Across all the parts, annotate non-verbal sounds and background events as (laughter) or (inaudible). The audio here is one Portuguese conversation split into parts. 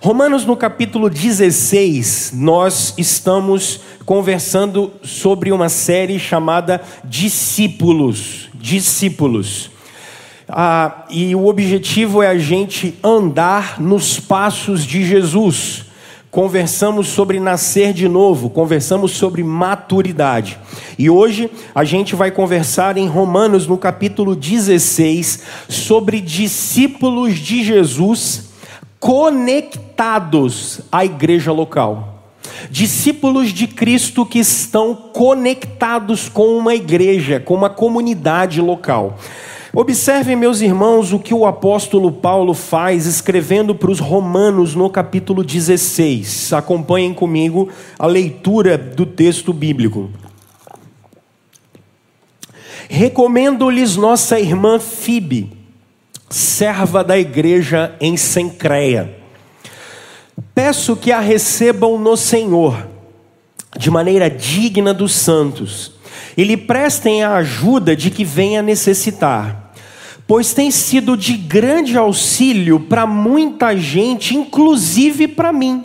Romanos no capítulo 16, nós estamos conversando sobre uma série chamada Discípulos. Discípulos. Ah, e o objetivo é a gente andar nos passos de Jesus. Conversamos sobre nascer de novo, conversamos sobre maturidade. E hoje a gente vai conversar em Romanos, no capítulo 16, sobre discípulos de Jesus conectados à igreja local. Discípulos de Cristo que estão conectados com uma igreja, com uma comunidade local. Observem, meus irmãos, o que o apóstolo Paulo faz escrevendo para os Romanos no capítulo 16. Acompanhem comigo a leitura do texto bíblico. Recomendo-lhes nossa irmã Fibe serva da igreja em Sencreia. Peço que a recebam no Senhor, de maneira digna dos santos, e lhe prestem a ajuda de que venha necessitar, pois tem sido de grande auxílio para muita gente, inclusive para mim.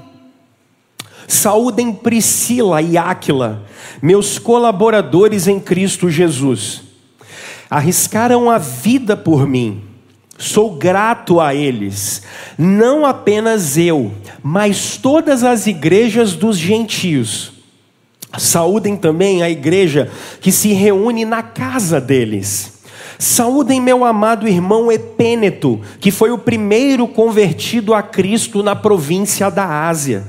Saúdem Priscila e Áquila, meus colaboradores em Cristo Jesus. Arriscaram a vida por mim Sou grato a eles, não apenas eu, mas todas as igrejas dos gentios. Saúdem também a igreja que se reúne na casa deles. Saúdem meu amado irmão Epêneto, que foi o primeiro convertido a Cristo na província da Ásia.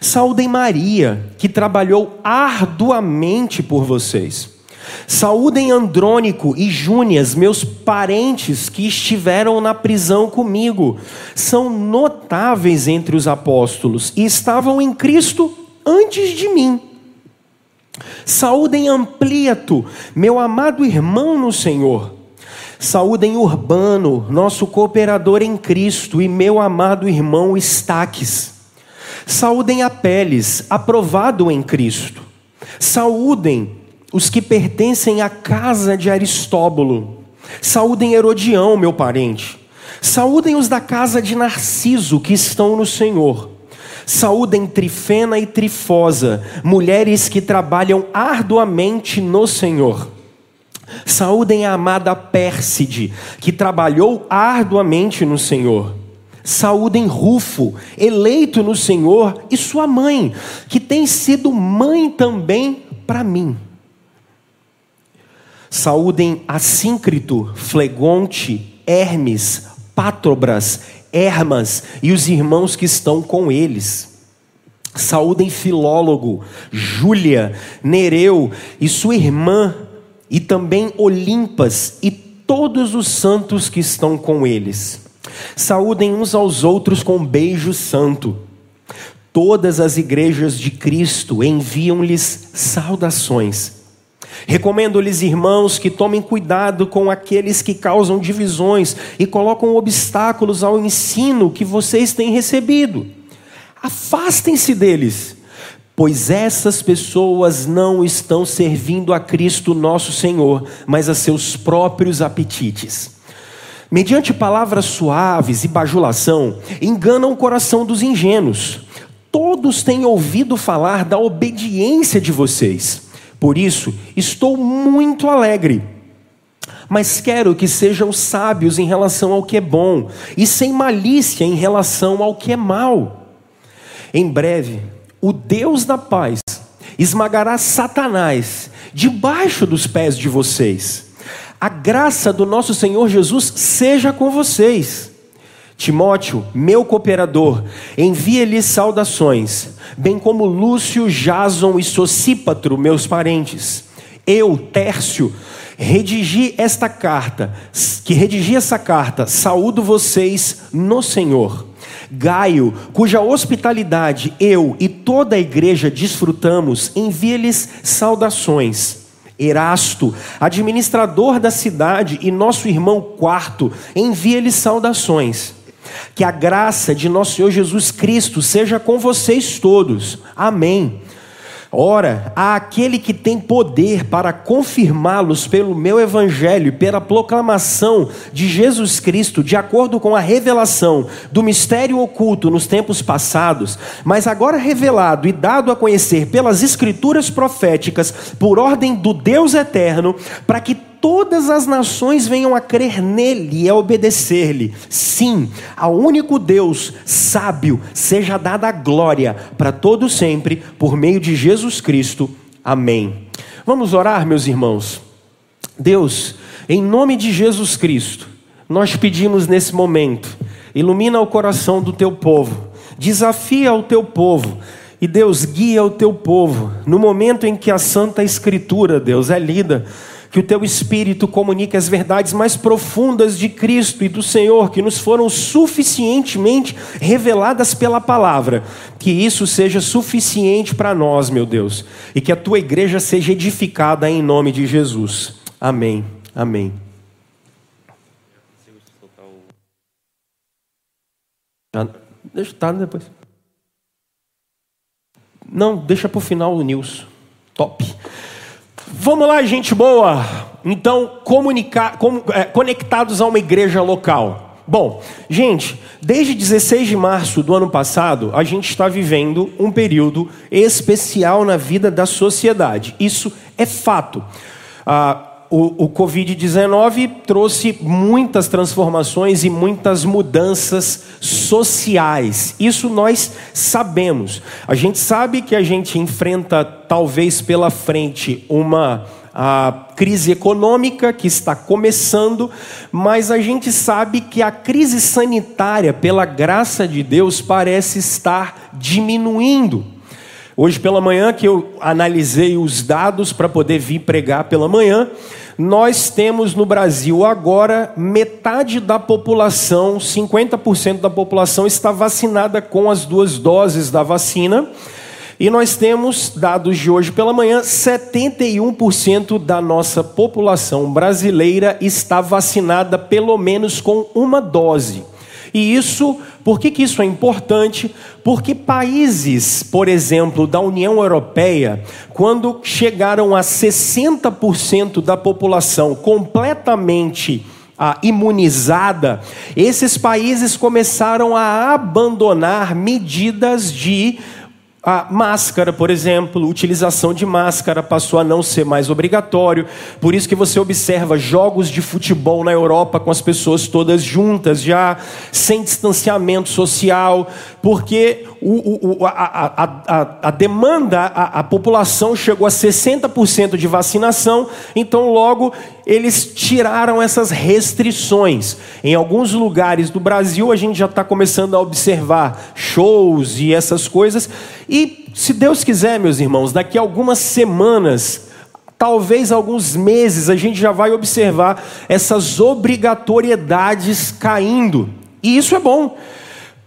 Saúdem Maria, que trabalhou arduamente por vocês. Saúdem Andrônico e Júnias, meus parentes que estiveram na prisão comigo. São notáveis entre os apóstolos e estavam em Cristo antes de mim. Saúdem Ampliato, meu amado irmão no Senhor. Saúdem Urbano, nosso cooperador em Cristo, e meu amado irmão Estaques. Saúdem Apeles, aprovado em Cristo. Saúdem os que pertencem à casa de Aristóbulo. Saúdem Herodião, meu parente. Saúdem os da casa de Narciso, que estão no Senhor. Saúdem Trifena e Trifosa, mulheres que trabalham arduamente no Senhor. Saúdem a amada Pérside, que trabalhou arduamente no Senhor. Saúdem Rufo, eleito no Senhor, e sua mãe, que tem sido mãe também para mim. Saúdem Assíncrito, Flegonte, Hermes, Pátrobras, Hermas e os irmãos que estão com eles. Saúdem Filólogo, Júlia, Nereu e sua irmã, e também Olimpas e todos os santos que estão com eles. Saúdem uns aos outros com um beijo santo. Todas as igrejas de Cristo enviam-lhes saudações. Recomendo-lhes, irmãos, que tomem cuidado com aqueles que causam divisões e colocam obstáculos ao ensino que vocês têm recebido. Afastem-se deles, pois essas pessoas não estão servindo a Cristo nosso Senhor, mas a seus próprios apetites. Mediante palavras suaves e bajulação, enganam o coração dos ingênuos. Todos têm ouvido falar da obediência de vocês. Por isso, estou muito alegre. Mas quero que sejam sábios em relação ao que é bom e sem malícia em relação ao que é mal. Em breve, o Deus da paz esmagará Satanás debaixo dos pés de vocês. A graça do nosso Senhor Jesus seja com vocês. Timóteo, meu cooperador, envia-lhe saudações, bem como Lúcio, Jason e Socípatro, meus parentes. Eu, Tércio, redigi esta carta, que redigi essa carta, saúdo vocês no Senhor. Gaio, cuja hospitalidade eu e toda a igreja desfrutamos, envia-lhes saudações. Erasto, administrador da cidade, e nosso irmão Quarto, envia-lhes saudações. Que a graça de nosso Senhor Jesus Cristo seja com vocês todos. Amém. Ora, há aquele que tem poder para confirmá-los pelo meu evangelho e pela proclamação de Jesus Cristo, de acordo com a revelação do mistério oculto nos tempos passados, mas agora revelado e dado a conhecer pelas escrituras proféticas, por ordem do Deus eterno, para que todas as nações venham a crer nele e a obedecer-lhe. Sim, ao único Deus sábio seja dada a glória para todo sempre por meio de Jesus Cristo. Amém. Vamos orar, meus irmãos. Deus, em nome de Jesus Cristo, nós pedimos nesse momento, ilumina o coração do teu povo, desafia o teu povo, e Deus guia o teu povo no momento em que a Santa Escritura, Deus, é lida que o teu espírito comunique as verdades mais profundas de Cristo e do Senhor, que nos foram suficientemente reveladas pela palavra. Que isso seja suficiente para nós, meu Deus, e que a tua igreja seja edificada em nome de Jesus. Amém. Amém. Deixa estar depois. Não, deixa para o final o Nilson. Top. Vamos lá, gente boa. Então, comunicar, com, é, conectados a uma igreja local. Bom, gente, desde 16 de março do ano passado, a gente está vivendo um período especial na vida da sociedade. Isso é fato. Ah, o, o Covid-19 trouxe muitas transformações e muitas mudanças sociais. Isso nós sabemos. A gente sabe que a gente enfrenta, talvez pela frente, uma a crise econômica que está começando, mas a gente sabe que a crise sanitária, pela graça de Deus, parece estar diminuindo. Hoje pela manhã que eu analisei os dados para poder vir pregar pela manhã, nós temos no Brasil agora metade da população, 50% da população está vacinada com as duas doses da vacina. E nós temos, dados de hoje pela manhã, 71% da nossa população brasileira está vacinada pelo menos com uma dose. E isso, por que, que isso é importante? Porque países, por exemplo, da União Europeia, quando chegaram a 60% da população completamente ah, imunizada, esses países começaram a abandonar medidas de a máscara, por exemplo, utilização de máscara passou a não ser mais obrigatório. Por isso que você observa jogos de futebol na Europa com as pessoas todas juntas, já sem distanciamento social, porque o, o, a, a, a, a, demanda, a, a população chegou a 60% de vacinação, então logo eles tiraram essas restrições. Em alguns lugares do Brasil a gente já está começando a observar shows e essas coisas, e se Deus quiser, meus irmãos, daqui a algumas semanas talvez alguns meses a gente já vai observar essas obrigatoriedades caindo. E isso é bom,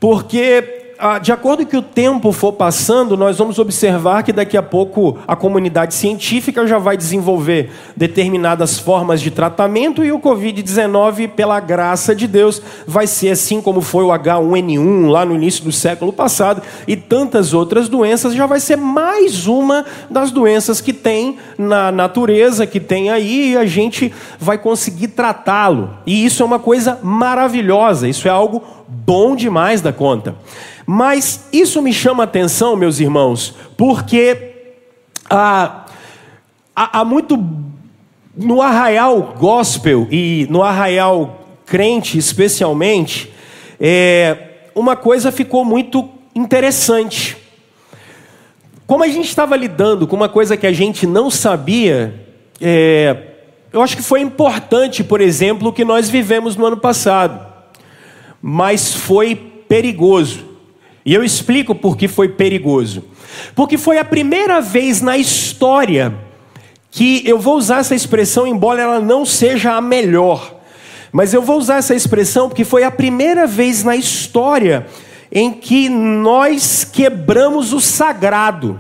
porque de acordo que o tempo for passando, nós vamos observar que daqui a pouco a comunidade científica já vai desenvolver determinadas formas de tratamento e o Covid-19, pela graça de Deus, vai ser assim como foi o H1N1 lá no início do século passado e tantas outras doenças, já vai ser mais uma das doenças que tem na natureza, que tem aí, e a gente vai conseguir tratá-lo. E isso é uma coisa maravilhosa, isso é algo bom demais da conta. Mas isso me chama atenção, meus irmãos, porque há, há, há muito no arraial gospel e no arraial crente especialmente, é, uma coisa ficou muito interessante. Como a gente estava lidando com uma coisa que a gente não sabia, é, eu acho que foi importante, por exemplo, o que nós vivemos no ano passado, mas foi perigoso. E eu explico por que foi perigoso. Porque foi a primeira vez na história que eu vou usar essa expressão, embora ela não seja a melhor. Mas eu vou usar essa expressão porque foi a primeira vez na história em que nós quebramos o sagrado.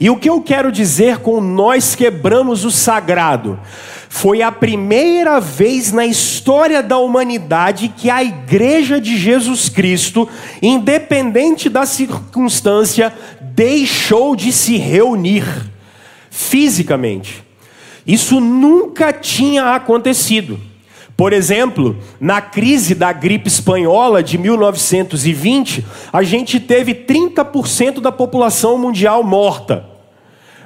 E o que eu quero dizer com nós quebramos o sagrado? Foi a primeira vez na história da humanidade que a igreja de Jesus Cristo, independente da circunstância, deixou de se reunir fisicamente. Isso nunca tinha acontecido. Por exemplo, na crise da gripe espanhola de 1920, a gente teve 30% da população mundial morta.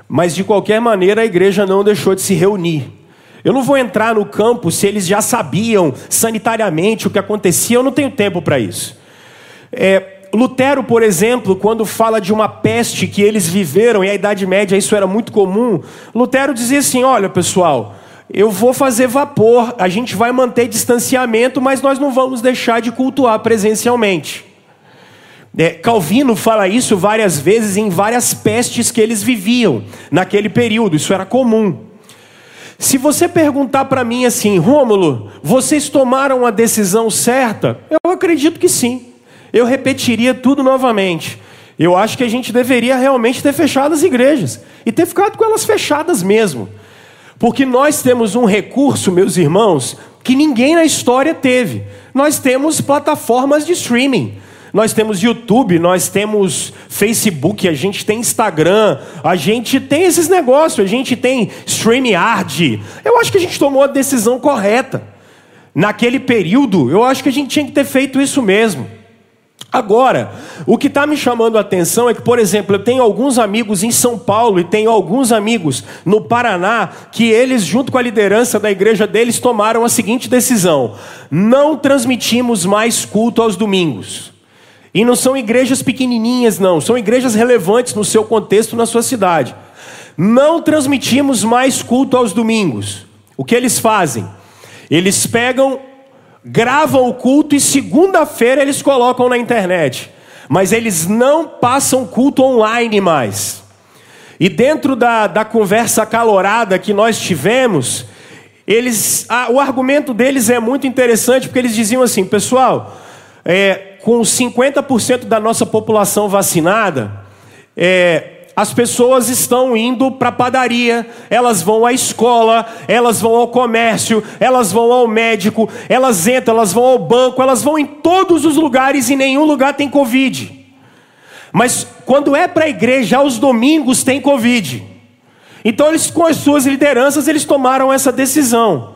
Mas de qualquer maneira a igreja não deixou de se reunir. Eu não vou entrar no campo se eles já sabiam sanitariamente o que acontecia, eu não tenho tempo para isso. É, Lutero, por exemplo, quando fala de uma peste que eles viveram, e a Idade Média isso era muito comum, Lutero dizia assim: olha pessoal, eu vou fazer vapor, a gente vai manter distanciamento, mas nós não vamos deixar de cultuar presencialmente. É, Calvino fala isso várias vezes em várias pestes que eles viviam naquele período, isso era comum. Se você perguntar para mim assim, Rômulo, vocês tomaram a decisão certa? Eu acredito que sim eu repetiria tudo novamente. Eu acho que a gente deveria realmente ter fechado as igrejas e ter ficado com elas fechadas mesmo. Porque nós temos um recurso, meus irmãos, que ninguém na história teve. Nós temos plataformas de streaming. Nós temos YouTube, nós temos Facebook, a gente tem Instagram, a gente tem esses negócios, a gente tem StreamYard. Eu acho que a gente tomou a decisão correta. Naquele período, eu acho que a gente tinha que ter feito isso mesmo. Agora, o que está me chamando a atenção é que, por exemplo, eu tenho alguns amigos em São Paulo e tenho alguns amigos no Paraná que eles, junto com a liderança da igreja deles, tomaram a seguinte decisão: não transmitimos mais culto aos domingos. E não são igrejas pequenininhas, não, são igrejas relevantes no seu contexto, na sua cidade. Não transmitimos mais culto aos domingos. O que eles fazem? Eles pegam gravam o culto e segunda-feira eles colocam na internet. Mas eles não passam culto online mais. E dentro da, da conversa calorada que nós tivemos, eles, a, o argumento deles é muito interessante, porque eles diziam assim, pessoal, é, com 50% da nossa população vacinada, é, as pessoas estão indo para a padaria, elas vão à escola, elas vão ao comércio, elas vão ao médico, elas entram, elas vão ao banco, elas vão em todos os lugares e nenhum lugar tem Covid. Mas quando é para a igreja, aos domingos tem Covid. Então eles, com as suas lideranças, eles tomaram essa decisão.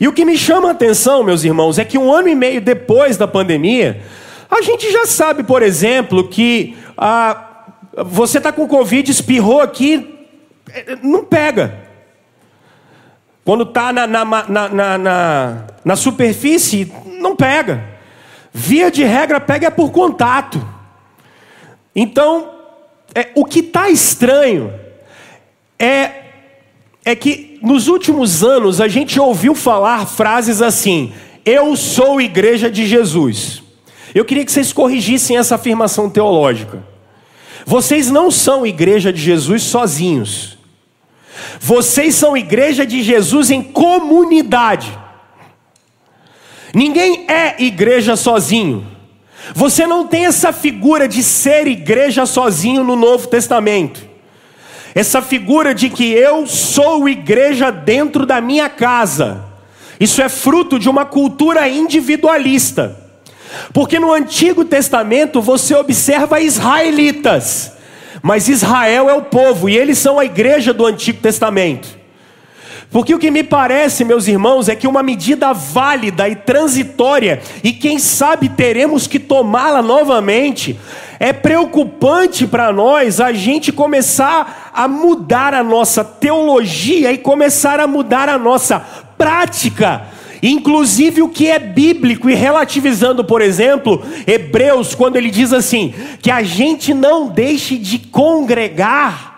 E o que me chama a atenção, meus irmãos, é que um ano e meio depois da pandemia, a gente já sabe, por exemplo, que a você está com Covid, espirrou aqui, é, não pega. Quando está na, na, na, na, na superfície, não pega. Via de regra, pega é por contato. Então, é, o que está estranho é, é que nos últimos anos a gente ouviu falar frases assim: Eu sou igreja de Jesus. Eu queria que vocês corrigissem essa afirmação teológica. Vocês não são igreja de Jesus sozinhos. Vocês são igreja de Jesus em comunidade. Ninguém é igreja sozinho. Você não tem essa figura de ser igreja sozinho no Novo Testamento. Essa figura de que eu sou igreja dentro da minha casa. Isso é fruto de uma cultura individualista. Porque no Antigo Testamento você observa israelitas, mas Israel é o povo e eles são a igreja do Antigo Testamento. Porque o que me parece, meus irmãos, é que uma medida válida e transitória, e quem sabe teremos que tomá-la novamente, é preocupante para nós a gente começar a mudar a nossa teologia e começar a mudar a nossa prática. Inclusive o que é bíblico, e relativizando, por exemplo, Hebreus, quando ele diz assim: que a gente não deixe de congregar,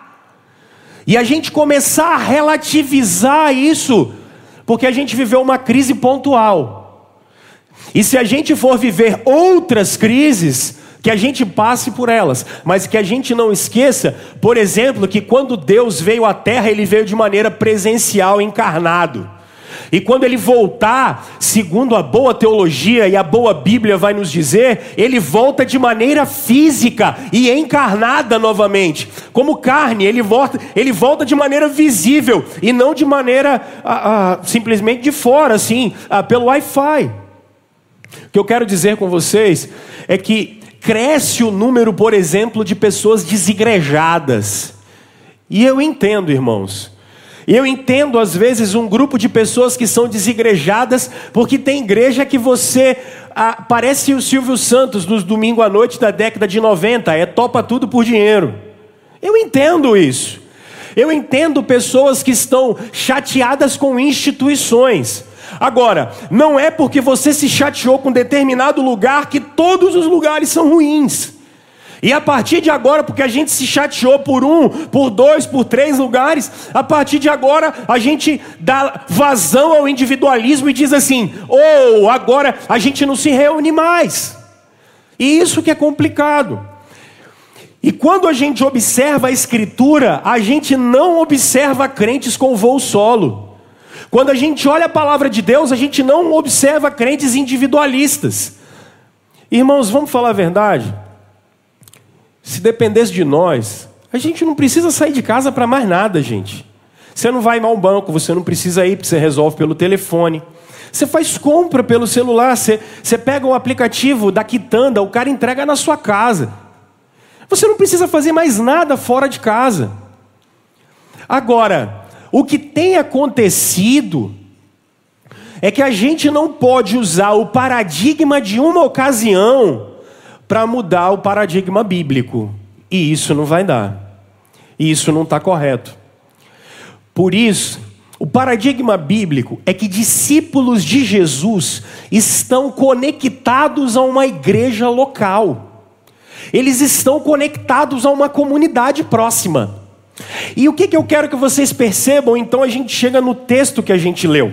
e a gente começar a relativizar isso, porque a gente viveu uma crise pontual. E se a gente for viver outras crises, que a gente passe por elas, mas que a gente não esqueça, por exemplo, que quando Deus veio à terra, ele veio de maneira presencial, encarnado. E quando ele voltar, segundo a boa teologia e a boa Bíblia vai nos dizer, ele volta de maneira física e encarnada novamente. Como carne, ele volta, ele volta de maneira visível e não de maneira ah, ah, simplesmente de fora, assim, ah, pelo Wi-Fi. O que eu quero dizer com vocês é que cresce o número, por exemplo, de pessoas desigrejadas. E eu entendo, irmãos. E eu entendo, às vezes, um grupo de pessoas que são desigrejadas, porque tem igreja que você. Ah, parece o Silvio Santos nos domingo à noite da década de 90, é topa tudo por dinheiro. Eu entendo isso. Eu entendo pessoas que estão chateadas com instituições. Agora, não é porque você se chateou com determinado lugar que todos os lugares são ruins. E a partir de agora, porque a gente se chateou por um, por dois, por três lugares, a partir de agora a gente dá vazão ao individualismo e diz assim: ou oh, agora a gente não se reúne mais. E isso que é complicado. E quando a gente observa a Escritura, a gente não observa crentes com voo solo. Quando a gente olha a palavra de Deus, a gente não observa crentes individualistas. Irmãos, vamos falar a verdade? Se dependesse de nós, a gente não precisa sair de casa para mais nada, gente. Você não vai mal um banco, você não precisa ir, você resolve pelo telefone. Você faz compra pelo celular, você, você pega o aplicativo da Quitanda, o cara entrega na sua casa. Você não precisa fazer mais nada fora de casa. Agora, o que tem acontecido é que a gente não pode usar o paradigma de uma ocasião para mudar o paradigma bíblico. E isso não vai dar. E isso não está correto. Por isso, o paradigma bíblico é que discípulos de Jesus estão conectados a uma igreja local. Eles estão conectados a uma comunidade próxima. E o que, que eu quero que vocês percebam, então a gente chega no texto que a gente leu.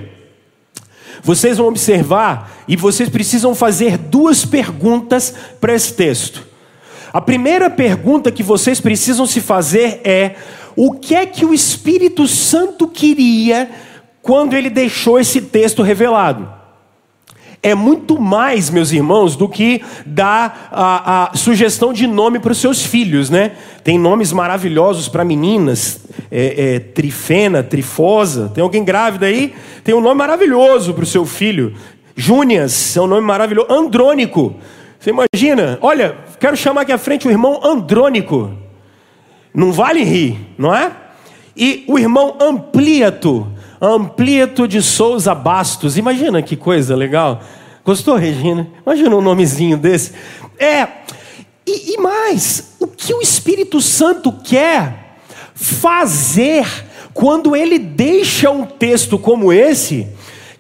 Vocês vão observar e vocês precisam fazer duas perguntas para esse texto. A primeira pergunta que vocês precisam se fazer é: o que é que o Espírito Santo queria quando ele deixou esse texto revelado? É muito mais, meus irmãos, do que dar a, a sugestão de nome para os seus filhos, né? Tem nomes maravilhosos para meninas, é, é, Trifena, Trifosa. Tem alguém grávida aí? Tem um nome maravilhoso para o seu filho. Júnias, é um nome maravilhoso. Andrônico. Você imagina? Olha, quero chamar aqui à frente o irmão Andrônico. Não vale rir, não é? E o irmão Ampliato. Amplieto de Souza Bastos. Imagina que coisa legal. Gostou, Regina? Imagina um nomezinho desse. É. E, e mais, o que o Espírito Santo quer fazer quando ele deixa um texto como esse,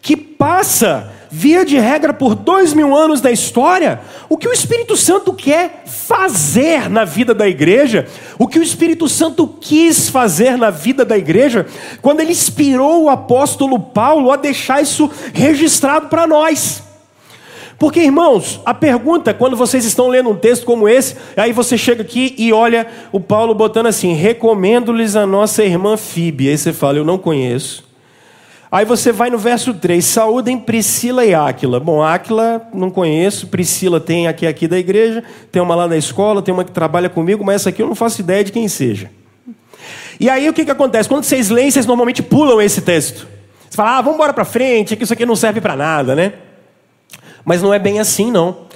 que passa via de regra por dois mil anos da história, o que o Espírito Santo quer fazer na vida da igreja, o que o Espírito Santo quis fazer na vida da igreja, quando ele inspirou o apóstolo Paulo a deixar isso registrado para nós. Porque, irmãos, a pergunta, quando vocês estão lendo um texto como esse, aí você chega aqui e olha o Paulo botando assim: recomendo-lhes a nossa irmã Fíbia. Aí você fala, eu não conheço. Aí você vai no verso 3, saúdem Priscila e Áquila. Bom, Áquila não conheço, Priscila tem aqui aqui da igreja, tem uma lá da escola, tem uma que trabalha comigo, mas essa aqui eu não faço ideia de quem seja. E aí o que, que acontece? Quando vocês leem, vocês normalmente pulam esse texto. Você fala, ah, vamos embora para frente, que isso aqui não serve para nada, né? Mas não é bem assim, não.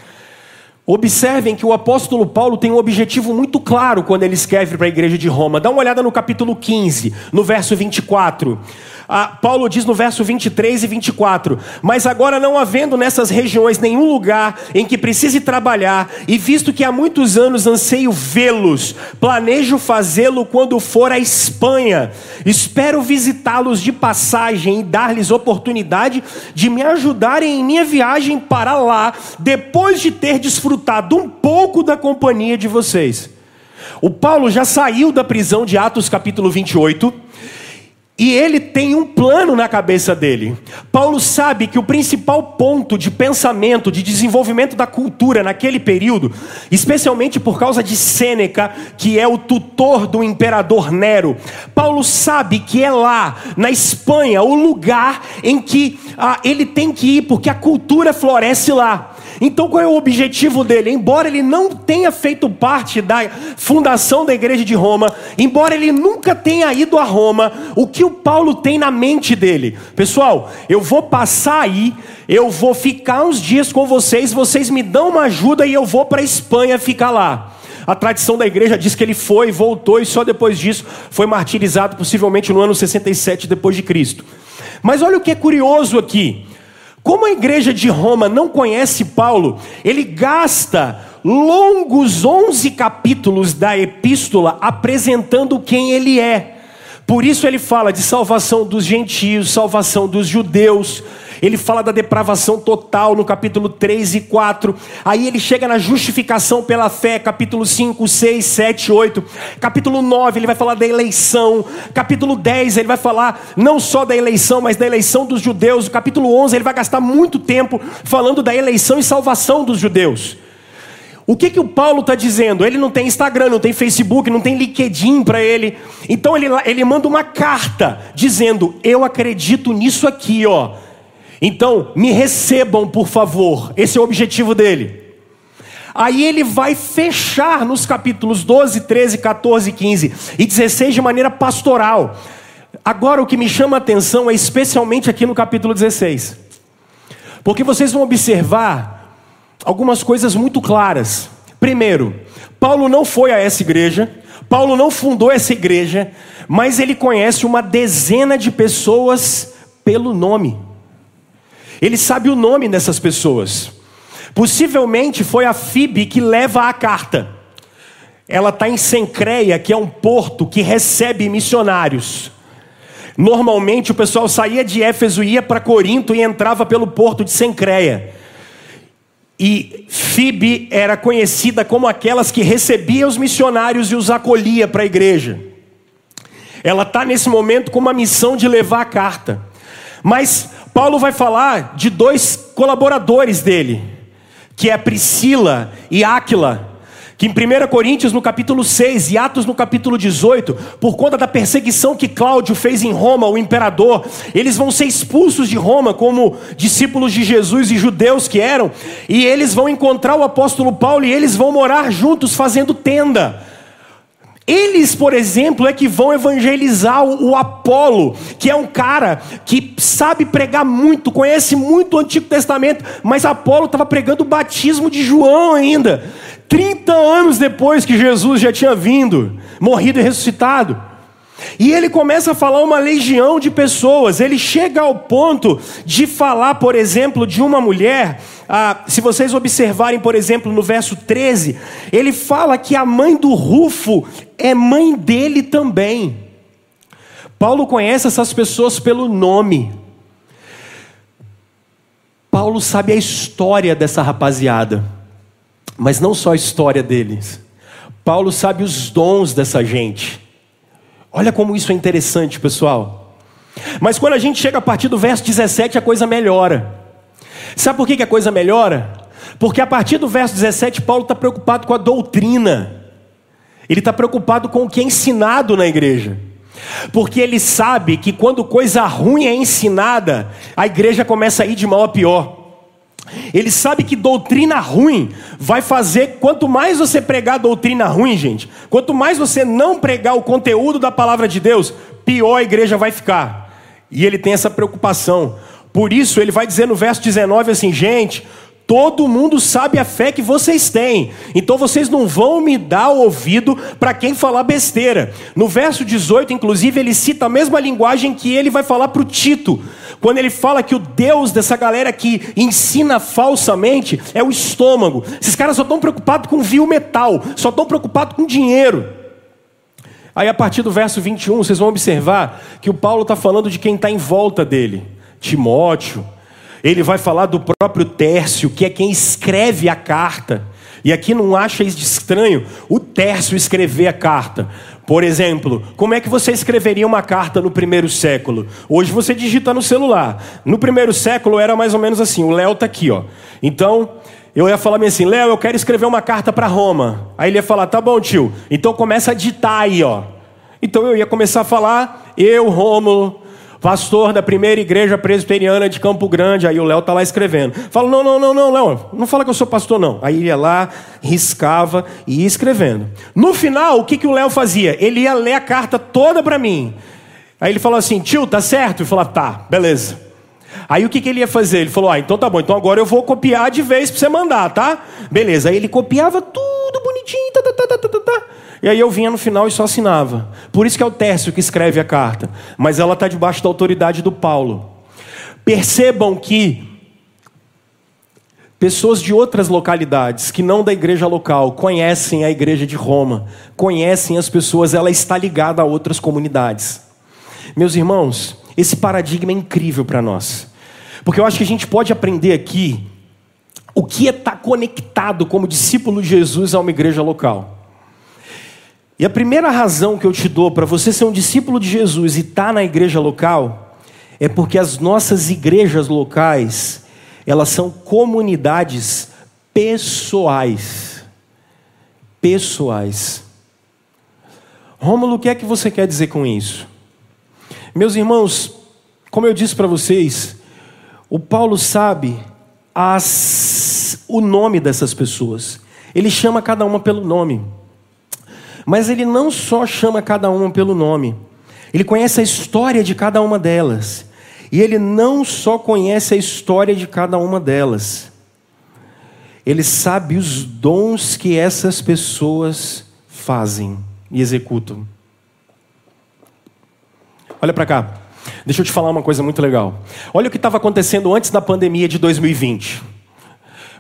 Observem que o apóstolo Paulo tem um objetivo muito claro quando ele escreve para a igreja de Roma. Dá uma olhada no capítulo 15, no verso 24. Ah, Paulo diz no verso 23 e 24: Mas agora, não havendo nessas regiões nenhum lugar em que precise trabalhar, e visto que há muitos anos anseio vê-los, planejo fazê-lo quando for à Espanha. Espero visitá-los de passagem e dar-lhes oportunidade de me ajudarem em minha viagem para lá, depois de ter desfrutado um pouco da companhia de vocês. O Paulo já saiu da prisão de Atos capítulo 28 e ele tem um plano na cabeça dele. Paulo sabe que o principal ponto de pensamento, de desenvolvimento da cultura naquele período, especialmente por causa de Sêneca, que é o tutor do imperador Nero, Paulo sabe que é lá, na Espanha, o lugar em que ah, ele tem que ir, porque a cultura floresce lá. Então qual é o objetivo dele? Embora ele não tenha feito parte da fundação da igreja de Roma, embora ele nunca tenha ido a Roma, o que o Paulo tem na mente dele? Pessoal, eu vou passar aí, eu vou ficar uns dias com vocês, vocês me dão uma ajuda e eu vou para Espanha ficar lá. A tradição da igreja diz que ele foi, voltou e só depois disso foi martirizado, possivelmente no ano 67 depois de Cristo. Mas olha o que é curioso aqui. Como a igreja de Roma não conhece Paulo, ele gasta longos 11 capítulos da epístola apresentando quem ele é. Por isso ele fala de salvação dos gentios, salvação dos judeus, ele fala da depravação total no capítulo 3 e 4. Aí ele chega na justificação pela fé, capítulo 5, 6, 7, 8. Capítulo 9, ele vai falar da eleição. Capítulo 10, ele vai falar não só da eleição, mas da eleição dos judeus. Capítulo 11, ele vai gastar muito tempo falando da eleição e salvação dos judeus. O que, que o Paulo está dizendo? Ele não tem Instagram, não tem Facebook, não tem LinkedIn para ele. Então ele, ele manda uma carta dizendo: Eu acredito nisso aqui, ó. Então, me recebam, por favor. Esse é o objetivo dele. Aí ele vai fechar nos capítulos 12, 13, 14, 15 e 16 de maneira pastoral. Agora, o que me chama a atenção é especialmente aqui no capítulo 16. Porque vocês vão observar algumas coisas muito claras. Primeiro, Paulo não foi a essa igreja, Paulo não fundou essa igreja, mas ele conhece uma dezena de pessoas pelo nome. Ele sabe o nome dessas pessoas. Possivelmente foi a Fibe que leva a carta. Ela está em Sencreia, que é um porto que recebe missionários. Normalmente o pessoal saía de Éfeso, ia para Corinto e entrava pelo porto de Sencreia. E Fibe era conhecida como aquelas que recebia os missionários e os acolhia para a igreja. Ela está nesse momento com uma missão de levar a carta. Mas Paulo vai falar de dois colaboradores dele, que é Priscila e Áquila, que em 1 Coríntios no capítulo 6 e Atos no capítulo 18, por conta da perseguição que Cláudio fez em Roma, o imperador, eles vão ser expulsos de Roma como discípulos de Jesus e judeus que eram, e eles vão encontrar o apóstolo Paulo e eles vão morar juntos fazendo tenda. Eles, por exemplo, é que vão evangelizar o, Apolo, que é um cara que sabe pregar muito, conhece muito o Antigo Testamento, mas Apolo estava pregando o batismo de João ainda, 30 anos depois que Jesus já tinha vindo, morrido e ressuscitado. E ele começa a falar uma legião de pessoas. Ele chega ao ponto de falar, por exemplo, de uma mulher. Ah, se vocês observarem, por exemplo, no verso 13, ele fala que a mãe do Rufo é mãe dele também. Paulo conhece essas pessoas pelo nome. Paulo sabe a história dessa rapaziada, mas não só a história deles. Paulo sabe os dons dessa gente. Olha como isso é interessante, pessoal. Mas quando a gente chega a partir do verso 17, a coisa melhora. Sabe por que a coisa melhora? Porque a partir do verso 17, Paulo está preocupado com a doutrina. Ele está preocupado com o que é ensinado na igreja. Porque ele sabe que quando coisa ruim é ensinada, a igreja começa a ir de mal a pior. Ele sabe que doutrina ruim vai fazer, quanto mais você pregar doutrina ruim, gente, quanto mais você não pregar o conteúdo da palavra de Deus, pior a igreja vai ficar. E ele tem essa preocupação. Por isso, ele vai dizer no verso 19 assim: gente, Todo mundo sabe a fé que vocês têm, então vocês não vão me dar ouvido para quem falar besteira. No verso 18, inclusive, ele cita a mesma linguagem que ele vai falar para o Tito, quando ele fala que o Deus dessa galera que ensina falsamente é o estômago. Esses caras só estão preocupados com vil metal, só estão preocupados com dinheiro. Aí, a partir do verso 21, vocês vão observar que o Paulo está falando de quem está em volta dele: Timóteo ele vai falar do próprio Tércio, que é quem escreve a carta. E aqui não acha isso estranho o Tércio escrever a carta. Por exemplo, como é que você escreveria uma carta no primeiro século? Hoje você digita no celular. No primeiro século era mais ou menos assim: o Léo está aqui, ó. Então, eu ia falar assim: Léo, eu quero escrever uma carta para Roma. Aí ele ia falar: tá bom, tio. Então começa a digitar aí, ó. Então eu ia começar a falar: eu, Rômulo, pastor da primeira igreja presbiteriana de Campo Grande. Aí o Léo tá lá escrevendo. Fala: não, não, não, não, Léo, não fala que eu sou pastor, não. Aí ia lá, riscava e ia escrevendo. No final, o que, que o Léo fazia? Ele ia ler a carta toda para mim. Aí ele falou assim: tio, tá certo? Eu falava: tá, beleza. Aí o que, que ele ia fazer? Ele falou: Ah, então tá bom, então agora eu vou copiar de vez para você mandar, tá? Beleza. Aí ele copiava tudo bonitinho, tá, tá, tá, tá, tá, tá. E aí eu vinha no final e só assinava. Por isso que é o Tércio que escreve a carta. Mas ela está debaixo da autoridade do Paulo. Percebam que pessoas de outras localidades, que não da igreja local, conhecem a igreja de Roma, conhecem as pessoas, ela está ligada a outras comunidades. Meus irmãos, esse paradigma é incrível para nós. Porque eu acho que a gente pode aprender aqui o que é estar tá conectado como discípulo de Jesus a uma igreja local. E a primeira razão que eu te dou para você ser um discípulo de Jesus e estar tá na igreja local é porque as nossas igrejas locais, elas são comunidades pessoais. Pessoais. Rômulo, o que é que você quer dizer com isso? Meus irmãos, como eu disse para vocês, o Paulo sabe as, o nome dessas pessoas. Ele chama cada uma pelo nome. Mas ele não só chama cada uma pelo nome, ele conhece a história de cada uma delas. E ele não só conhece a história de cada uma delas, ele sabe os dons que essas pessoas fazem e executam. Olha para cá. Deixa eu te falar uma coisa muito legal. Olha o que estava acontecendo antes da pandemia de 2020.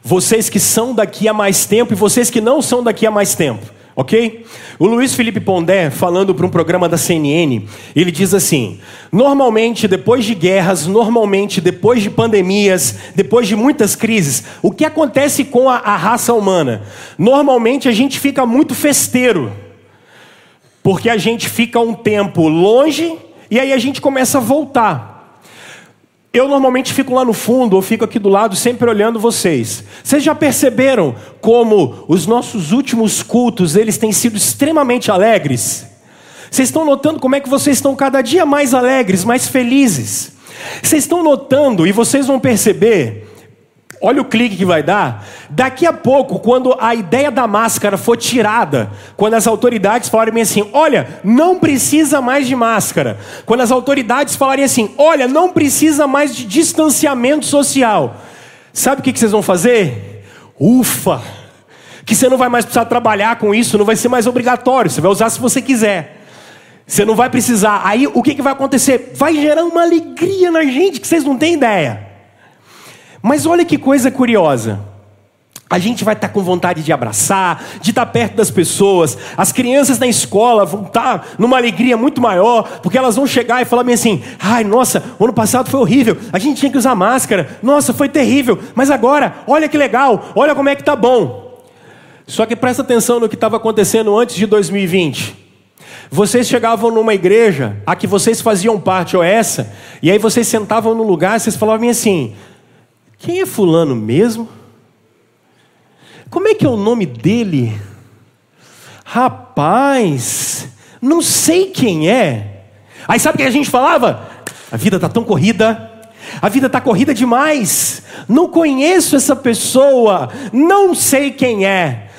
Vocês que são daqui há mais tempo e vocês que não são daqui há mais tempo ok? O Luiz Felipe Pondé, falando para um programa da CNN, ele diz assim: normalmente, depois de guerras, normalmente, depois de pandemias, depois de muitas crises, o que acontece com a, a raça humana? Normalmente a gente fica muito festeiro, porque a gente fica um tempo longe e aí a gente começa a voltar. Eu normalmente fico lá no fundo, ou fico aqui do lado, sempre olhando vocês. Vocês já perceberam como os nossos últimos cultos, eles têm sido extremamente alegres? Vocês estão notando como é que vocês estão cada dia mais alegres, mais felizes? Vocês estão notando, e vocês vão perceber, Olha o clique que vai dar. Daqui a pouco, quando a ideia da máscara for tirada, quando as autoridades falarem assim: olha, não precisa mais de máscara. Quando as autoridades falarem assim: olha, não precisa mais de distanciamento social. Sabe o que vocês vão fazer? Ufa! Que você não vai mais precisar trabalhar com isso, não vai ser mais obrigatório. Você vai usar se você quiser. Você não vai precisar. Aí o que, que vai acontecer? Vai gerar uma alegria na gente que vocês não têm ideia. Mas olha que coisa curiosa. A gente vai estar com vontade de abraçar, de estar perto das pessoas. As crianças na escola vão estar numa alegria muito maior, porque elas vão chegar e falar bem assim: ai, nossa, ano passado foi horrível, a gente tinha que usar máscara, nossa, foi terrível, mas agora, olha que legal, olha como é que tá bom. Só que presta atenção no que estava acontecendo antes de 2020. Vocês chegavam numa igreja, a que vocês faziam parte, ou essa, e aí vocês sentavam no lugar e vocês falavam assim: quem é Fulano mesmo? Como é que é o nome dele? Rapaz, não sei quem é. Aí sabe o que a gente falava? A vida está tão corrida, a vida está corrida demais. Não conheço essa pessoa, não sei quem é.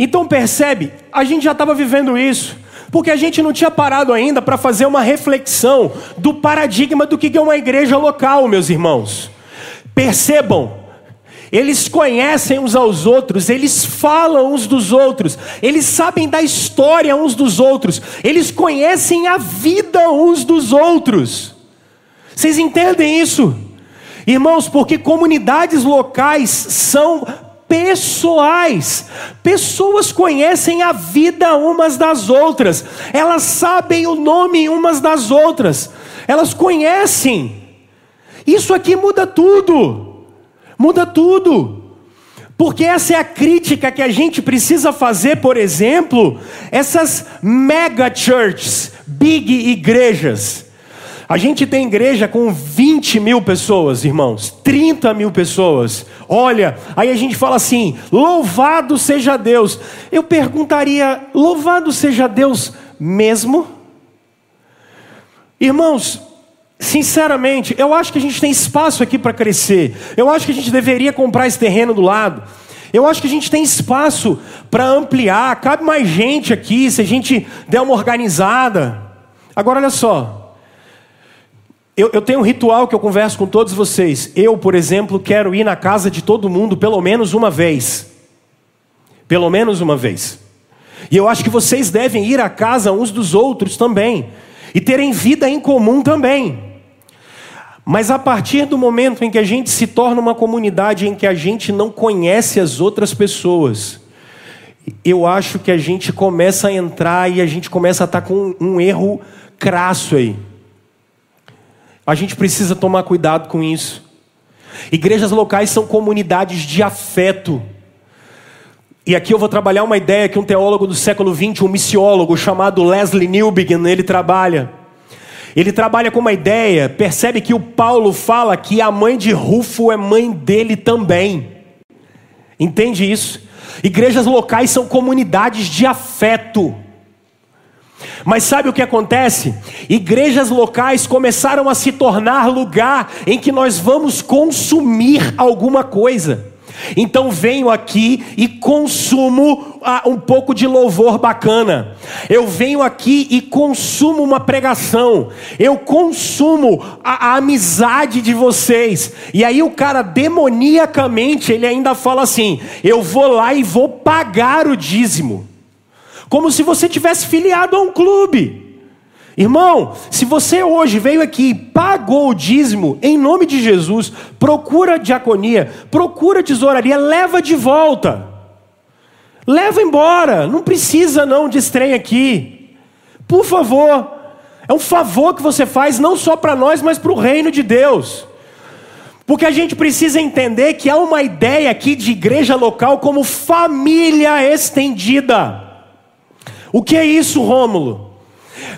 Então percebe, a gente já estava vivendo isso, porque a gente não tinha parado ainda para fazer uma reflexão do paradigma do que é uma igreja local, meus irmãos. Percebam, eles conhecem uns aos outros, eles falam uns dos outros, eles sabem da história uns dos outros, eles conhecem a vida uns dos outros. Vocês entendem isso? Irmãos, porque comunidades locais são pessoais. Pessoas conhecem a vida umas das outras, elas sabem o nome umas das outras, elas conhecem. Isso aqui muda tudo. Muda tudo. Porque essa é a crítica que a gente precisa fazer, por exemplo, essas mega churches, big igrejas. A gente tem igreja com 20 mil pessoas, irmãos, 30 mil pessoas. Olha, aí a gente fala assim: louvado seja Deus. Eu perguntaria: louvado seja Deus mesmo? Irmãos, Sinceramente, eu acho que a gente tem espaço aqui para crescer. Eu acho que a gente deveria comprar esse terreno do lado. Eu acho que a gente tem espaço para ampliar. Cabe mais gente aqui se a gente der uma organizada. Agora, olha só. Eu, eu tenho um ritual que eu converso com todos vocês. Eu, por exemplo, quero ir na casa de todo mundo pelo menos uma vez. Pelo menos uma vez. E eu acho que vocês devem ir à casa uns dos outros também. E terem vida em comum também. Mas a partir do momento em que a gente se torna uma comunidade em que a gente não conhece as outras pessoas, eu acho que a gente começa a entrar e a gente começa a estar com um erro crasso aí. A gente precisa tomar cuidado com isso. Igrejas locais são comunidades de afeto. E aqui eu vou trabalhar uma ideia que um teólogo do século XX, um missiólogo chamado Leslie Newbegin, ele trabalha. Ele trabalha com uma ideia, percebe que o Paulo fala que a mãe de Rufo é mãe dele também. Entende isso? Igrejas locais são comunidades de afeto. Mas sabe o que acontece? Igrejas locais começaram a se tornar lugar em que nós vamos consumir alguma coisa. Então venho aqui e consumo ah, um pouco de louvor bacana. Eu venho aqui e consumo uma pregação. Eu consumo a, a amizade de vocês. E aí o cara demoniacamente ele ainda fala assim: eu vou lá e vou pagar o dízimo, como se você tivesse filiado a um clube. Irmão, se você hoje veio aqui e pagou o dízimo, em nome de Jesus, procura diaconia, procura tesouraria, leva de volta. Leva embora, não precisa não de estranho aqui. Por favor, é um favor que você faz não só para nós, mas para o reino de Deus. Porque a gente precisa entender que há uma ideia aqui de igreja local como família estendida. O que é isso, Rômulo?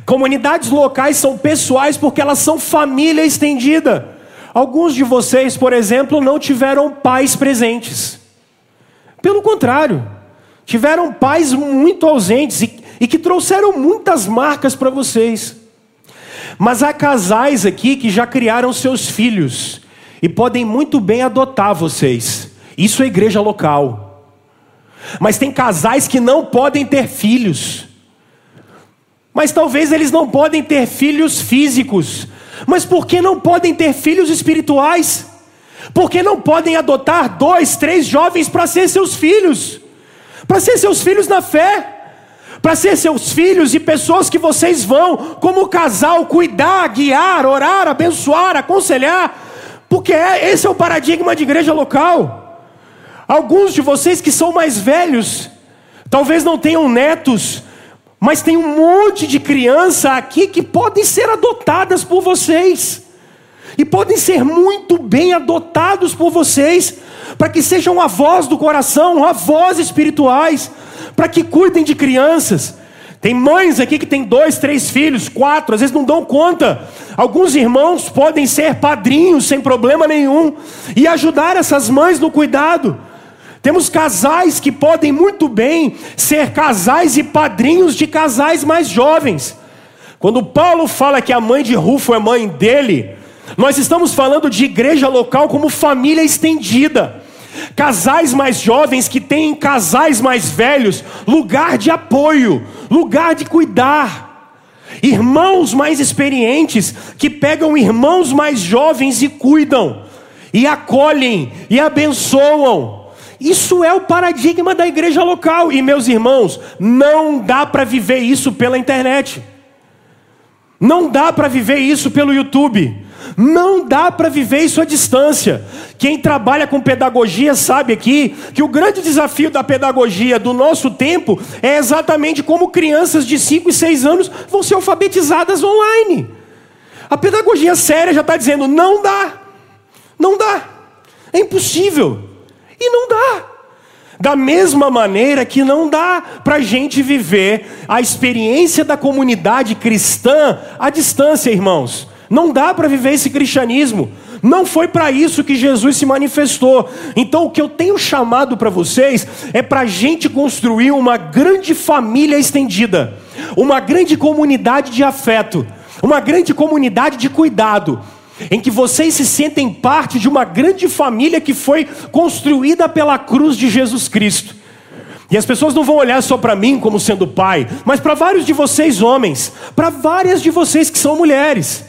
Comunidades locais são pessoais porque elas são família estendida. Alguns de vocês, por exemplo, não tiveram pais presentes. Pelo contrário, tiveram pais muito ausentes e, e que trouxeram muitas marcas para vocês. Mas há casais aqui que já criaram seus filhos e podem muito bem adotar vocês. Isso é igreja local. Mas tem casais que não podem ter filhos. Mas talvez eles não podem ter filhos físicos. Mas por que não podem ter filhos espirituais? Por que não podem adotar dois, três jovens para ser seus filhos? Para ser seus filhos na fé? Para ser seus filhos e pessoas que vocês vão, como casal, cuidar, guiar, orar, abençoar, aconselhar? Porque é, esse é o paradigma de igreja local. Alguns de vocês que são mais velhos, talvez não tenham netos, mas tem um monte de criança aqui que podem ser adotadas por vocês. E podem ser muito bem adotados por vocês, para que sejam a voz do coração, avós espirituais, para que cuidem de crianças. Tem mães aqui que têm dois, três filhos, quatro, às vezes não dão conta. Alguns irmãos podem ser padrinhos sem problema nenhum e ajudar essas mães no cuidado. Temos casais que podem muito bem ser casais e padrinhos de casais mais jovens. Quando Paulo fala que a mãe de Rufo é mãe dele, nós estamos falando de igreja local como família estendida. Casais mais jovens que têm casais mais velhos, lugar de apoio, lugar de cuidar. Irmãos mais experientes que pegam irmãos mais jovens e cuidam, e acolhem, e abençoam. Isso é o paradigma da igreja local. E meus irmãos, não dá para viver isso pela internet. Não dá para viver isso pelo YouTube. Não dá para viver isso à distância. Quem trabalha com pedagogia sabe aqui que o grande desafio da pedagogia do nosso tempo é exatamente como crianças de 5 e 6 anos vão ser alfabetizadas online. A pedagogia séria já está dizendo: não dá, não dá, é impossível. E não dá. Da mesma maneira que não dá para a gente viver a experiência da comunidade cristã à distância, irmãos. Não dá para viver esse cristianismo. Não foi para isso que Jesus se manifestou. Então, o que eu tenho chamado para vocês é para a gente construir uma grande família estendida, uma grande comunidade de afeto, uma grande comunidade de cuidado, em que vocês se sentem parte de uma grande família que foi construída pela cruz de Jesus Cristo. E as pessoas não vão olhar só para mim como sendo pai, mas para vários de vocês homens, para várias de vocês que são mulheres.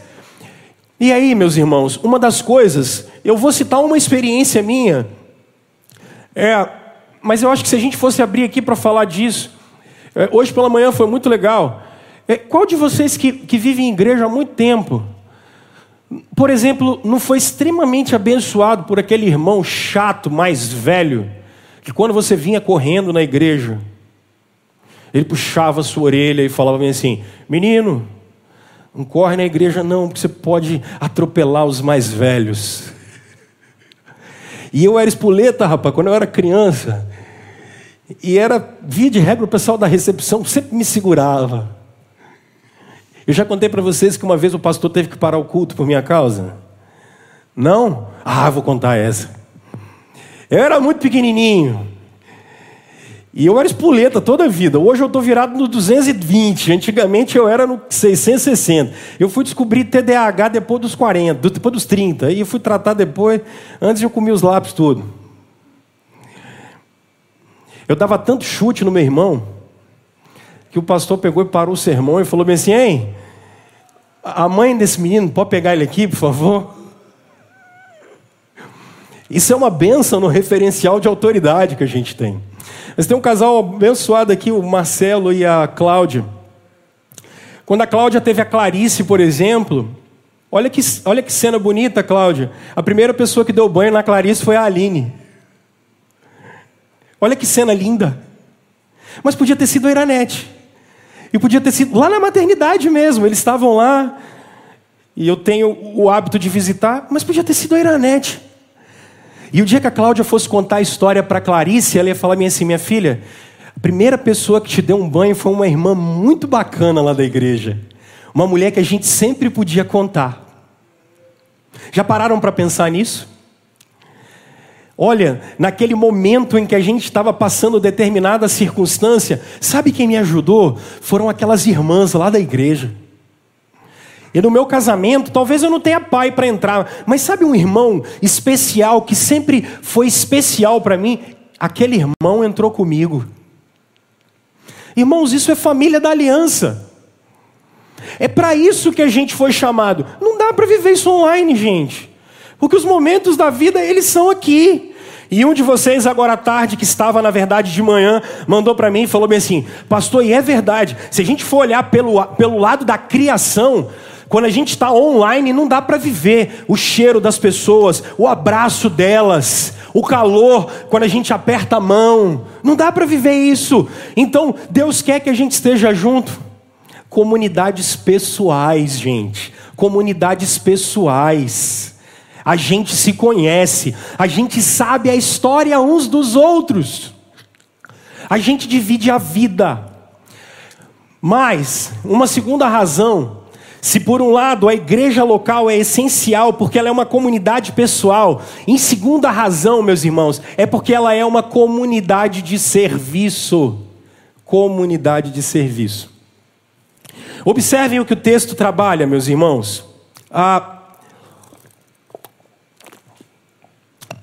E aí, meus irmãos, uma das coisas, eu vou citar uma experiência minha, é, mas eu acho que se a gente fosse abrir aqui para falar disso, é, hoje pela manhã foi muito legal. É, qual de vocês que, que vive em igreja há muito tempo, por exemplo, não foi extremamente abençoado por aquele irmão chato, mais velho, que quando você vinha correndo na igreja, ele puxava a sua orelha e falava assim: Menino, não corre na igreja, não, porque você pode atropelar os mais velhos. E eu era espoleta, rapaz, quando eu era criança. E era, via de regra, o pessoal da recepção sempre me segurava. Eu já contei para vocês que uma vez o pastor teve que parar o culto por minha causa. Não? Ah, vou contar essa. Eu era muito pequenininho. E eu era espoleta toda a vida. Hoje eu estou virado no 220. Antigamente eu era no 660. Eu fui descobrir TDAH depois dos 40, depois dos 30. E eu fui tratar depois. Antes eu comi os lápis tudo. Eu dava tanto chute no meu irmão que o pastor pegou e parou o sermão e falou bem assim: Hein, a mãe desse menino, pode pegar ele aqui, por favor? Isso é uma benção no referencial de autoridade que a gente tem. Mas tem um casal abençoado aqui, o Marcelo e a Cláudia. Quando a Cláudia teve a Clarice, por exemplo, olha que, olha que cena bonita, Cláudia. A primeira pessoa que deu banho na Clarice foi a Aline. Olha que cena linda. Mas podia ter sido a Iranete. E podia ter sido lá na maternidade mesmo. Eles estavam lá. E eu tenho o hábito de visitar, mas podia ter sido a Iranete. E o dia que a Cláudia fosse contar a história para Clarice, ela ia falar assim: minha filha, a primeira pessoa que te deu um banho foi uma irmã muito bacana lá da igreja. Uma mulher que a gente sempre podia contar. Já pararam para pensar nisso? Olha, naquele momento em que a gente estava passando determinada circunstância, sabe quem me ajudou? Foram aquelas irmãs lá da igreja. E no meu casamento, talvez eu não tenha pai para entrar, mas sabe um irmão especial que sempre foi especial para mim? Aquele irmão entrou comigo. Irmãos, isso é família da aliança. É para isso que a gente foi chamado. Não dá para viver isso online, gente. Porque os momentos da vida, eles são aqui. E um de vocês, agora à tarde, que estava na verdade de manhã, mandou para mim e falou bem assim: Pastor, e é verdade, se a gente for olhar pelo, pelo lado da criação, quando a gente está online, não dá para viver o cheiro das pessoas, o abraço delas, o calor quando a gente aperta a mão. Não dá para viver isso. Então, Deus quer que a gente esteja junto. Comunidades pessoais, gente. Comunidades pessoais. A gente se conhece, a gente sabe a história uns dos outros. A gente divide a vida. Mas, uma segunda razão se por um lado a igreja local é essencial porque ela é uma comunidade pessoal, em segunda razão, meus irmãos, é porque ela é uma comunidade de serviço. Comunidade de serviço. Observem o que o texto trabalha, meus irmãos. Ah,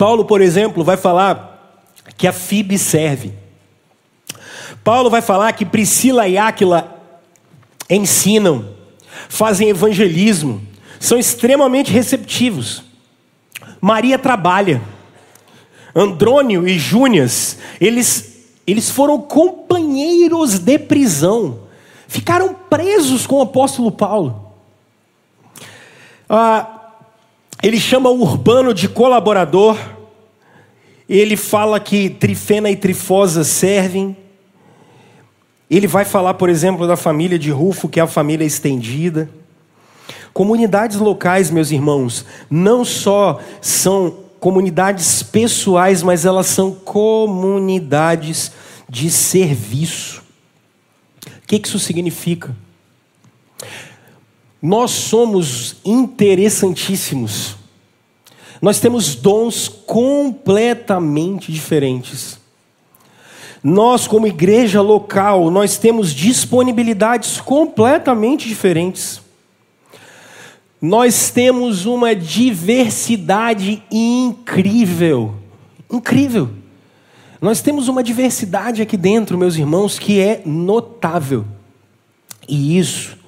Paulo, por exemplo, vai falar que a FIB serve. Paulo vai falar que Priscila e Áquila ensinam fazem evangelismo, são extremamente receptivos. Maria trabalha. Andrônio e Júnias, eles, eles foram companheiros de prisão. Ficaram presos com o apóstolo Paulo. Ah, ele chama o Urbano de colaborador. Ele fala que Trifena e Trifosa servem. Ele vai falar, por exemplo, da família de Rufo, que é a família estendida. Comunidades locais, meus irmãos, não só são comunidades pessoais, mas elas são comunidades de serviço. O que isso significa? Nós somos interessantíssimos. Nós temos dons completamente diferentes. Nós, como igreja local, nós temos disponibilidades completamente diferentes. Nós temos uma diversidade incrível. Incrível. Nós temos uma diversidade aqui dentro, meus irmãos, que é notável. E isso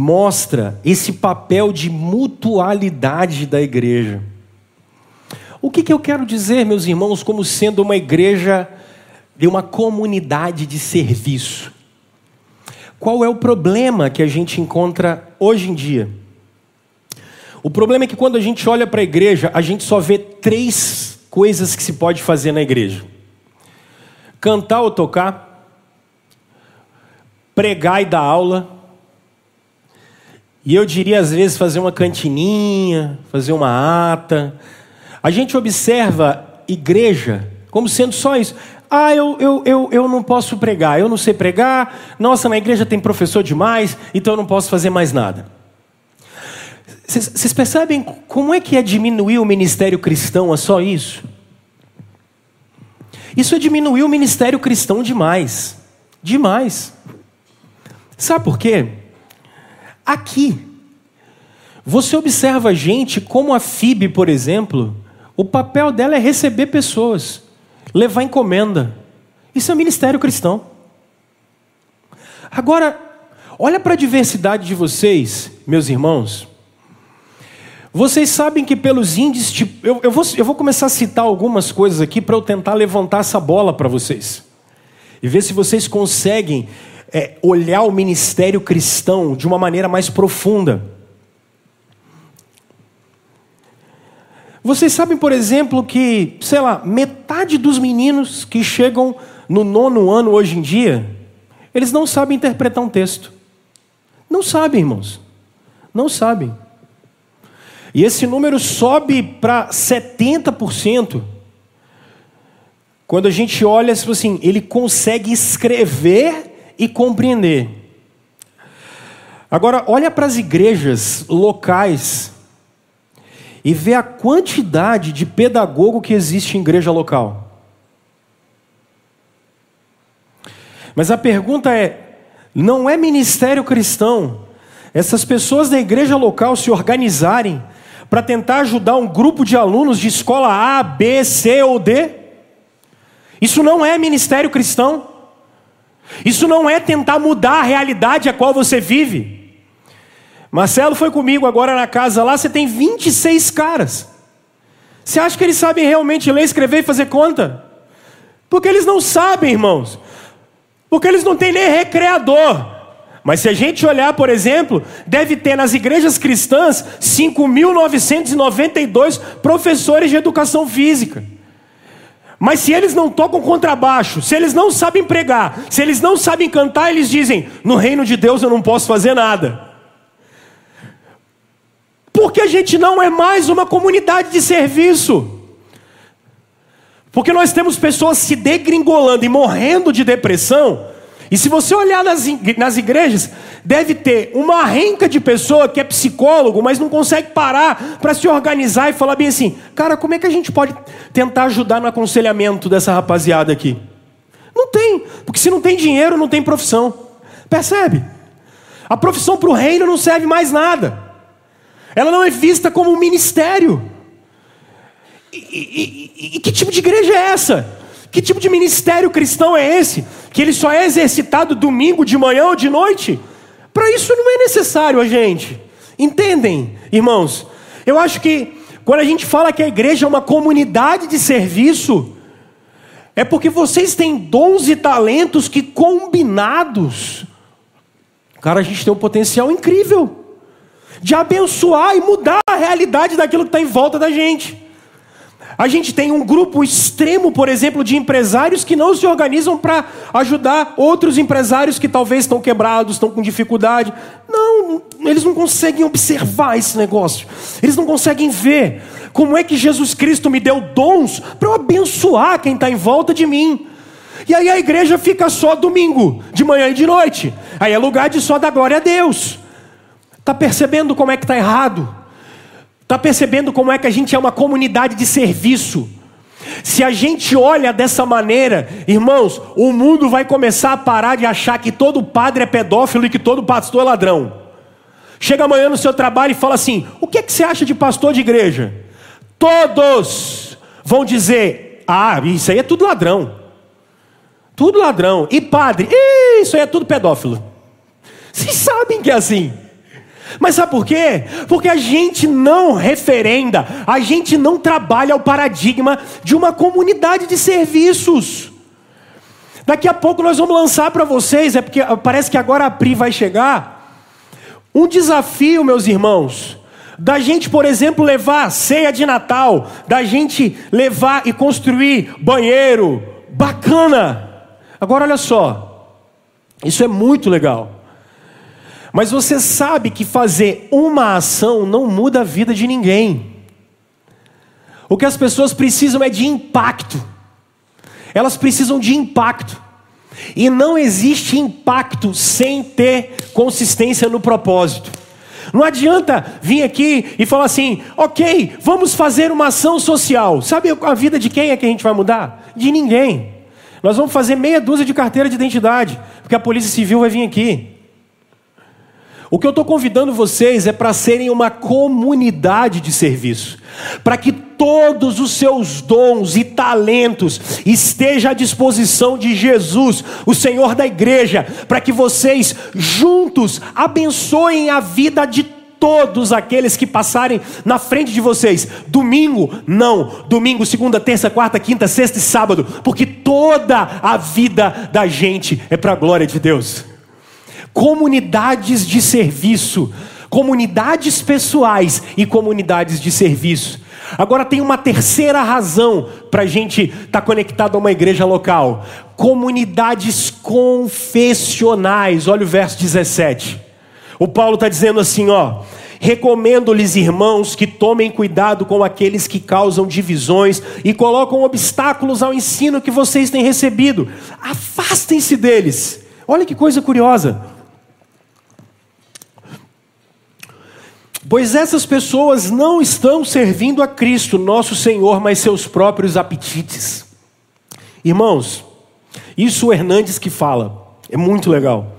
mostra esse papel de mutualidade da igreja. O que, que eu quero dizer, meus irmãos, como sendo uma igreja de uma comunidade de serviço? Qual é o problema que a gente encontra hoje em dia? O problema é que quando a gente olha para a igreja, a gente só vê três coisas que se pode fazer na igreja: cantar ou tocar, pregar e dar aula e eu diria, às vezes, fazer uma cantininha, fazer uma ata. A gente observa igreja como sendo só isso. Ah, eu, eu, eu, eu não posso pregar, eu não sei pregar. Nossa, na igreja tem professor demais, então eu não posso fazer mais nada. Vocês percebem como é que é diminuir o ministério cristão a só isso? Isso é diminuir o ministério cristão demais. Demais. Sabe por quê? Aqui. Você observa gente como a FIB, por exemplo, o papel dela é receber pessoas, levar encomenda. Isso é ministério cristão. Agora, olha para a diversidade de vocês, meus irmãos. Vocês sabem que pelos índices, de, eu, eu, vou, eu vou começar a citar algumas coisas aqui para eu tentar levantar essa bola para vocês. E ver se vocês conseguem é, olhar o ministério cristão de uma maneira mais profunda. Vocês sabem, por exemplo, que, sei lá, metade dos meninos que chegam no nono ano hoje em dia, eles não sabem interpretar um texto. Não sabem, irmãos. Não sabem. E esse número sobe para 70%. Quando a gente olha, assim, ele consegue escrever e compreender. Agora, olha para as igrejas locais e vê a quantidade de pedagogo que existe em igreja local. Mas a pergunta é: não é ministério cristão essas pessoas da igreja local se organizarem para tentar ajudar um grupo de alunos de escola A, B, C ou D? Isso não é ministério cristão. Isso não é tentar mudar a realidade a qual você vive. Marcelo foi comigo agora na casa lá, você tem 26 caras. Você acha que eles sabem realmente ler, escrever e fazer conta? Porque eles não sabem, irmãos. Porque eles não têm nem recreador. Mas se a gente olhar, por exemplo, deve ter nas igrejas cristãs 5.992 professores de educação física. Mas se eles não tocam contrabaixo, se eles não sabem pregar, se eles não sabem cantar, eles dizem: no reino de Deus eu não posso fazer nada. Porque a gente não é mais uma comunidade de serviço. Porque nós temos pessoas se degringolando e morrendo de depressão e se você olhar nas, igrejas, deve ter uma renca de pessoa que é psicólogo, mas não consegue parar para se organizar e falar bem assim: cara, como é que a gente pode tentar ajudar no aconselhamento dessa rapaziada aqui? Não tem, porque se não tem dinheiro, não tem profissão. Percebe? A profissão para o reino não serve mais nada, ela não é vista como um ministério. E, e, e, e que tipo de igreja é essa? Que tipo de ministério cristão é esse? Que ele só é exercitado domingo de manhã ou de noite? Para isso não é necessário a gente. Entendem, irmãos? Eu acho que quando a gente fala que a igreja é uma comunidade de serviço, é porque vocês têm dons e talentos que combinados, cara, a gente tem um potencial incrível de abençoar e mudar a realidade daquilo que está em volta da gente. A gente tem um grupo extremo, por exemplo, de empresários que não se organizam para ajudar outros empresários que talvez estão quebrados, estão com dificuldade. Não, eles não conseguem observar esse negócio. Eles não conseguem ver. como é que Jesus Cristo me deu dons para eu abençoar quem está em volta de mim. E aí a igreja fica só domingo, de manhã e de noite. Aí é lugar de só dar glória a Deus. Está percebendo como é que está errado? Está percebendo como é que a gente é uma comunidade de serviço? Se a gente olha dessa maneira, irmãos, o mundo vai começar a parar de achar que todo padre é pedófilo e que todo pastor é ladrão. Chega amanhã no seu trabalho e fala assim: o que, é que você acha de pastor de igreja? Todos vão dizer: ah, isso aí é tudo ladrão. Tudo ladrão. E padre? isso aí é tudo pedófilo. Vocês sabem que é assim. Mas sabe por quê? Porque a gente não referenda, a gente não trabalha o paradigma de uma comunidade de serviços. Daqui a pouco nós vamos lançar para vocês, é porque parece que agora a Pri vai chegar. Um desafio, meus irmãos, da gente, por exemplo, levar ceia de Natal, da gente levar e construir banheiro, bacana. Agora olha só, isso é muito legal. Mas você sabe que fazer uma ação não muda a vida de ninguém. O que as pessoas precisam é de impacto. Elas precisam de impacto. E não existe impacto sem ter consistência no propósito. Não adianta vir aqui e falar assim, ok, vamos fazer uma ação social. Sabe a vida de quem é que a gente vai mudar? De ninguém. Nós vamos fazer meia dúzia de carteira de identidade, porque a Polícia Civil vai vir aqui. O que eu estou convidando vocês é para serem uma comunidade de serviço, para que todos os seus dons e talentos estejam à disposição de Jesus, o Senhor da igreja, para que vocês juntos abençoem a vida de todos aqueles que passarem na frente de vocês. Domingo, não. Domingo, segunda, terça, quarta, quinta, sexta e sábado, porque toda a vida da gente é para a glória de Deus comunidades de serviço, comunidades pessoais e comunidades de serviço. Agora tem uma terceira razão para a gente estar tá conectado a uma igreja local: comunidades confessionais. Olha o verso 17. O Paulo está dizendo assim: ó. Recomendo-lhes, irmãos, que tomem cuidado com aqueles que causam divisões e colocam obstáculos ao ensino que vocês têm recebido. Afastem-se deles. Olha que coisa curiosa. Pois essas pessoas não estão servindo a Cristo, nosso Senhor, mas seus próprios apetites. Irmãos, isso o Hernandes que fala, é muito legal.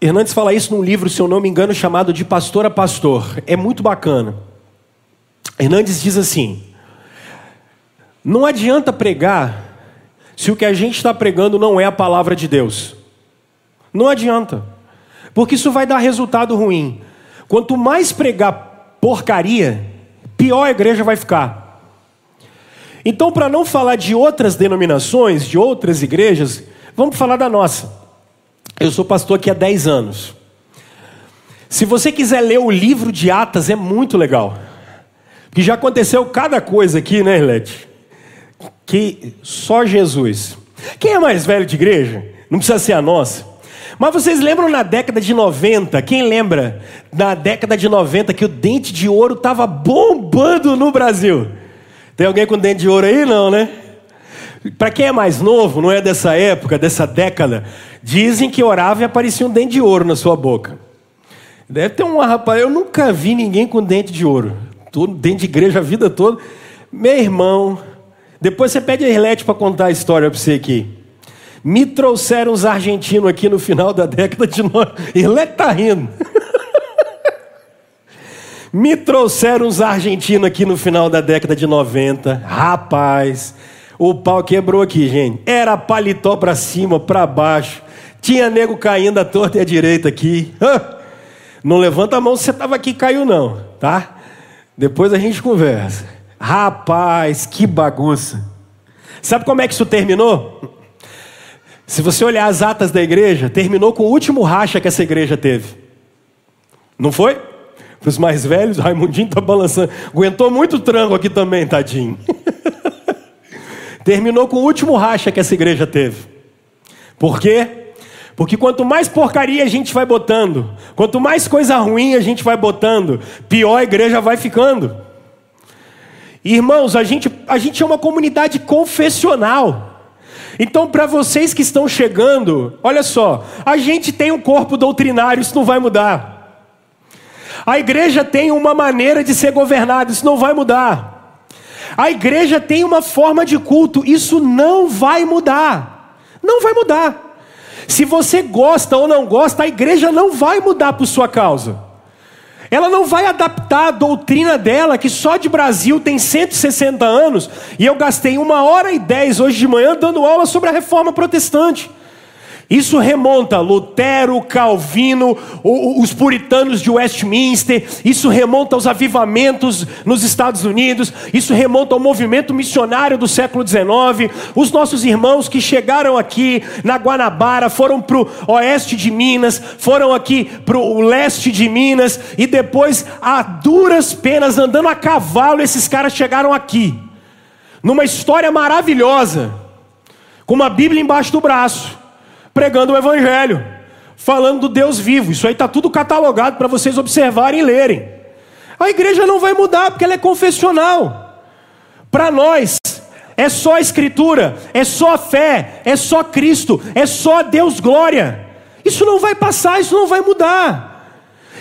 Hernandes fala isso num livro, se eu não me engano, chamado De Pastor a Pastor. É muito bacana. Hernandes diz assim: Não adianta pregar se o que a gente está pregando não é a palavra de Deus. Não adianta, porque isso vai dar resultado ruim. Quanto mais pregar porcaria, pior a igreja vai ficar. Então, para não falar de outras denominações, de outras igrejas, vamos falar da nossa. Eu sou pastor aqui há 10 anos. Se você quiser ler o livro de Atas, é muito legal. Porque já aconteceu cada coisa aqui, né, Ilete? Que só Jesus. Quem é mais velho de igreja? Não precisa ser a nossa. Mas vocês lembram na década de 90? Quem lembra na década de 90 que o dente de ouro estava bombando no Brasil? Tem alguém com dente de ouro aí? Não, né? Para quem é mais novo, não é dessa época, dessa década, dizem que orava e aparecia um dente de ouro na sua boca. Deve ter uma rapaz, eu nunca vi ninguém com dente de ouro. Todo dente de igreja a vida toda. Meu irmão, depois você pede a Irlete para contar a história para você aqui. Me trouxeram os argentinos aqui no final da década de 90. Ele está rindo. (laughs) Me trouxeram os argentinos aqui no final da década de 90. Rapaz, o pau quebrou aqui, gente. Era paletó para cima, para baixo. Tinha nego caindo à torta e à direita aqui. Não levanta a mão se você estava aqui caiu, não, tá? Depois a gente conversa. Rapaz, que bagunça. Sabe como é que isso terminou? Se você olhar as atas da igreja, terminou com o último racha que essa igreja teve. Não foi? Para os mais velhos, Raimundinho está balançando. Aguentou muito tranco aqui também, tadinho. (laughs) terminou com o último racha que essa igreja teve. Por quê? Porque quanto mais porcaria a gente vai botando, quanto mais coisa ruim a gente vai botando, pior a igreja vai ficando. Irmãos, a gente, a gente é uma comunidade confessional. Então, para vocês que estão chegando, olha só, a gente tem um corpo doutrinário, isso não vai mudar. A igreja tem uma maneira de ser governada, isso não vai mudar. A igreja tem uma forma de culto, isso não vai mudar. Não vai mudar. Se você gosta ou não gosta, a igreja não vai mudar por sua causa. Ela não vai adaptar a doutrina dela, que só de Brasil tem 160 anos, e eu gastei uma hora e dez hoje de manhã dando aula sobre a reforma protestante. Isso remonta Lutero, Calvino, os puritanos de Westminster, isso remonta aos avivamentos nos Estados Unidos, isso remonta ao movimento missionário do século XIX. Os nossos irmãos que chegaram aqui na Guanabara foram para o oeste de Minas, foram aqui para o leste de Minas, e depois, a duras penas, andando a cavalo, esses caras chegaram aqui, numa história maravilhosa, com uma Bíblia embaixo do braço pregando o Evangelho, falando do Deus vivo. Isso aí está tudo catalogado para vocês observarem e lerem. A igreja não vai mudar porque ela é confessional. Para nós, é só a Escritura, é só a fé, é só Cristo, é só Deus glória. Isso não vai passar, isso não vai mudar.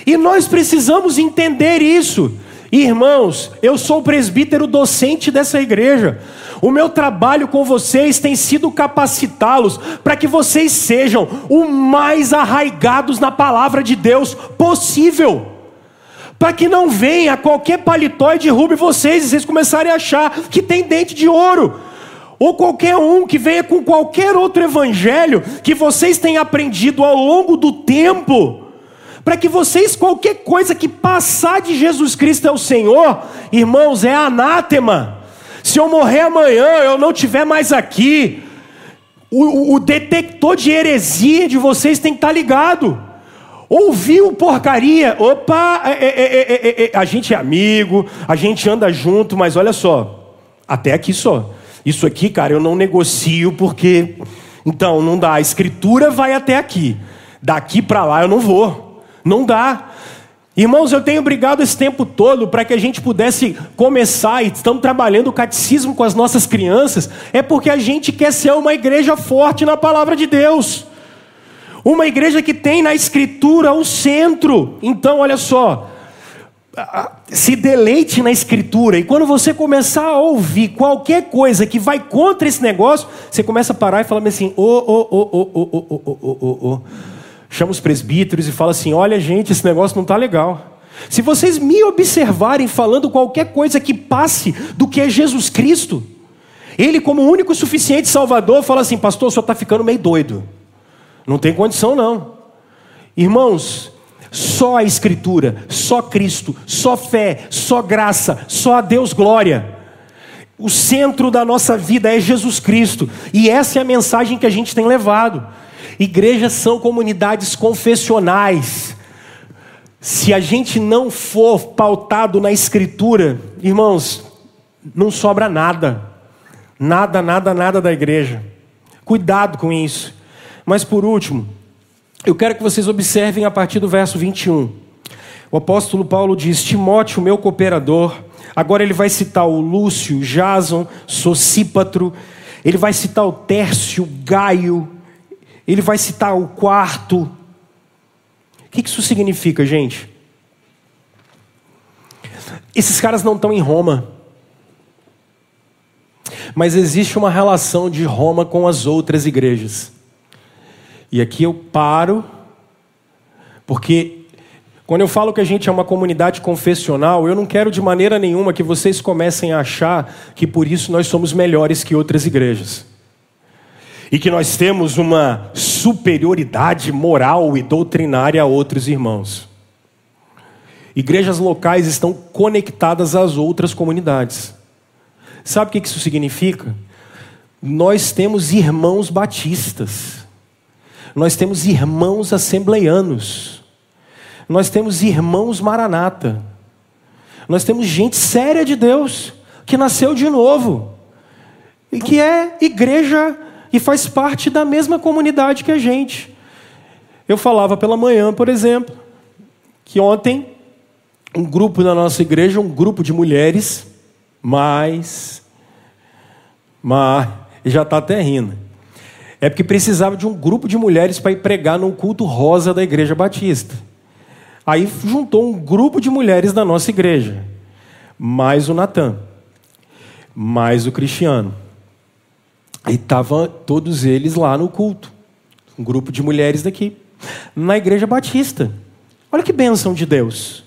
E nós precisamos entender isso. Irmãos, eu sou o presbítero docente dessa igreja. O meu trabalho com vocês tem sido capacitá-los para que vocês sejam o mais arraigados na palavra de Deus possível. Para que não venha qualquer paletó e derrube vocês e vocês começarem a achar que tem dente de ouro. Ou qualquer um que venha com qualquer outro evangelho que vocês tenham aprendido ao longo do tempo para que vocês, qualquer coisa que passar de Jesus Cristo é o Senhor, irmãos, é anátema. Se eu morrer amanhã, eu não estiver mais aqui, o, o, detector de heresia de vocês tem que estar ligado. Ouviu porcaria? Opa, é é é, é, é, é, a gente é amigo, a gente anda junto, mas olha só, até aqui só. Isso aqui, cara, eu não negocio porque. Então, não dá. A escritura vai até aqui. Daqui para lá eu não vou. Não dá. Irmãos, eu tenho brigado esse tempo todo para que a gente pudesse começar, e estamos trabalhando o catecismo com as nossas crianças, é porque a gente quer ser uma igreja forte na palavra de Deus. Uma igreja que tem na Escritura o centro. Então, olha só, se deleite na Escritura, e quando você começar a ouvir qualquer coisa que vai contra esse negócio, você começa a parar e falar assim: ô, ô, ô, ô, ô, ô, ô, ô, ô, ô chama os presbíteros e fala assim: olha, gente, esse negócio não está legal. Se vocês me observarem falando qualquer coisa que passe do que é Jesus Cristo, Ele, como único suficiente Salvador, fala assim: Pastor, o senhor está ficando meio doido. Não tem condição, não. Irmãos, só a Escritura, só Cristo, só fé, só graça, só a Deus glória. O centro da nossa vida é Jesus Cristo, e essa é a mensagem que a gente tem levado. Igrejas são comunidades confessionais. Se a gente não for pautado na Escritura, irmãos, não sobra nada. Nada, nada, nada da igreja. Cuidado com isso. Mas por último, eu quero que vocês observem a partir do verso 21. O apóstolo Paulo diz: Timóteo, meu cooperador. Agora ele vai citar o Lúcio, Jason, Socípatro. Ele vai citar o Tércio, Gaio, ele vai citar o quarto. O que isso significa, gente? Esses caras não estão em Roma. Mas existe uma relação de Roma com as outras igrejas. E aqui eu paro, porque quando eu falo que a gente é uma comunidade confessional, eu não quero de maneira nenhuma que vocês comecem a achar que por isso nós somos melhores que outras igrejas e que nós temos uma superioridade moral e doutrinária a outros irmãos. Igrejas locais estão conectadas às outras comunidades. Sabe o que isso significa? Nós temos irmãos batistas, nós temos irmãos assembleianos, nós temos irmãos maranata, nós temos gente séria de Deus que nasceu de novo e que é igreja e faz parte da mesma comunidade que a gente. Eu falava pela manhã, por exemplo, que ontem um grupo da nossa igreja, um grupo de mulheres, mas, mas, já está até rindo. É porque precisava de um grupo de mulheres para ir pregar no culto rosa da igreja batista. Aí juntou um grupo de mulheres da nossa igreja, mais o Natan, mais o Cristiano. Aí estavam todos eles lá no culto, um grupo de mulheres daqui, na igreja batista. Olha que bênção de Deus.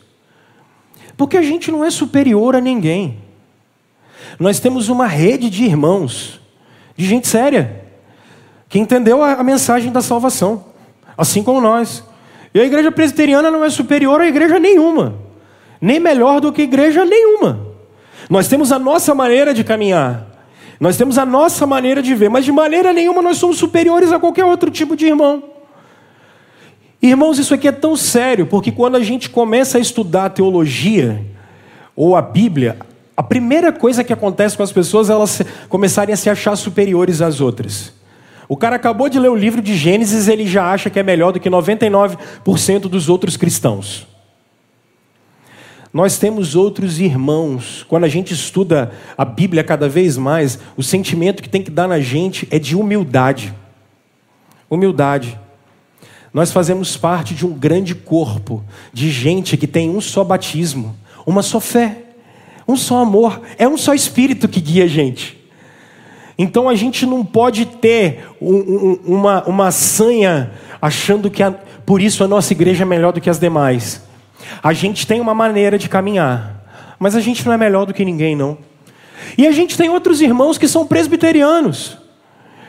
Porque a gente não é superior a ninguém. Nós temos uma rede de irmãos, de gente séria, que entendeu a, mensagem da salvação, assim como nós. E a igreja presbiteriana não é superior a igreja nenhuma, nem melhor do que igreja nenhuma. Nós temos a nossa maneira de caminhar, nós temos a nossa maneira de ver, mas de maneira nenhuma nós somos superiores a qualquer outro tipo de irmão. Irmãos, isso aqui é tão sério, porque quando a gente começa a estudar a teologia ou a Bíblia, a primeira coisa que acontece com as pessoas é elas começarem a se achar superiores às outras. O cara acabou de ler o livro de Gênesis, ele já acha que é melhor do que 99% dos outros cristãos. Nós temos outros irmãos. Quando a gente estuda a Bíblia cada vez mais, o sentimento que tem que dar na gente é de humildade. Humildade. Nós fazemos parte de um grande corpo de gente que tem um só batismo, uma só fé, um só amor, é um só espírito que guia a gente. Então a gente não pode ter um, um, uma, uma sanha achando que a, por isso a nossa igreja é melhor do que as demais. A gente tem uma maneira de caminhar, mas a gente não é melhor do que ninguém, não. E a gente tem outros irmãos que são presbiterianos.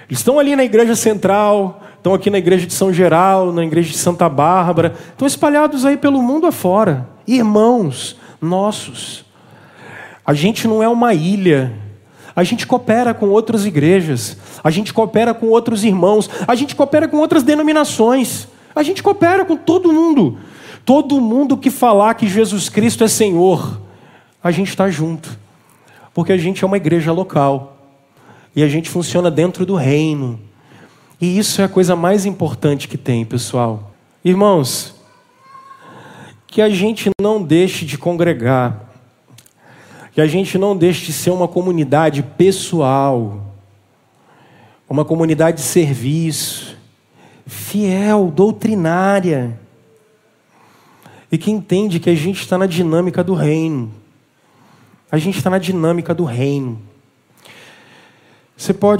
Eles estão ali na igreja central, estão aqui na igreja de São Geral, na igreja de Santa Bárbara, estão espalhados aí pelo mundo afora. Irmãos nossos. A gente não é uma ilha a gente coopera com outras igrejas, a gente coopera com outros irmãos, a gente coopera com outras denominações, a gente coopera com todo mundo. Todo mundo que falar que Jesus Cristo é Senhor, a gente está junto, porque a gente é uma igreja local. E a gente funciona dentro do reino. E isso é a coisa mais importante que tem, pessoal. Irmãos, que a gente não deixe de congregar. Que a gente não deixe de ser uma comunidade pessoal, uma comunidade de serviço, fiel, doutrinária, e que entende que a gente está na dinâmica do reino. A gente está na dinâmica do reino. Você pode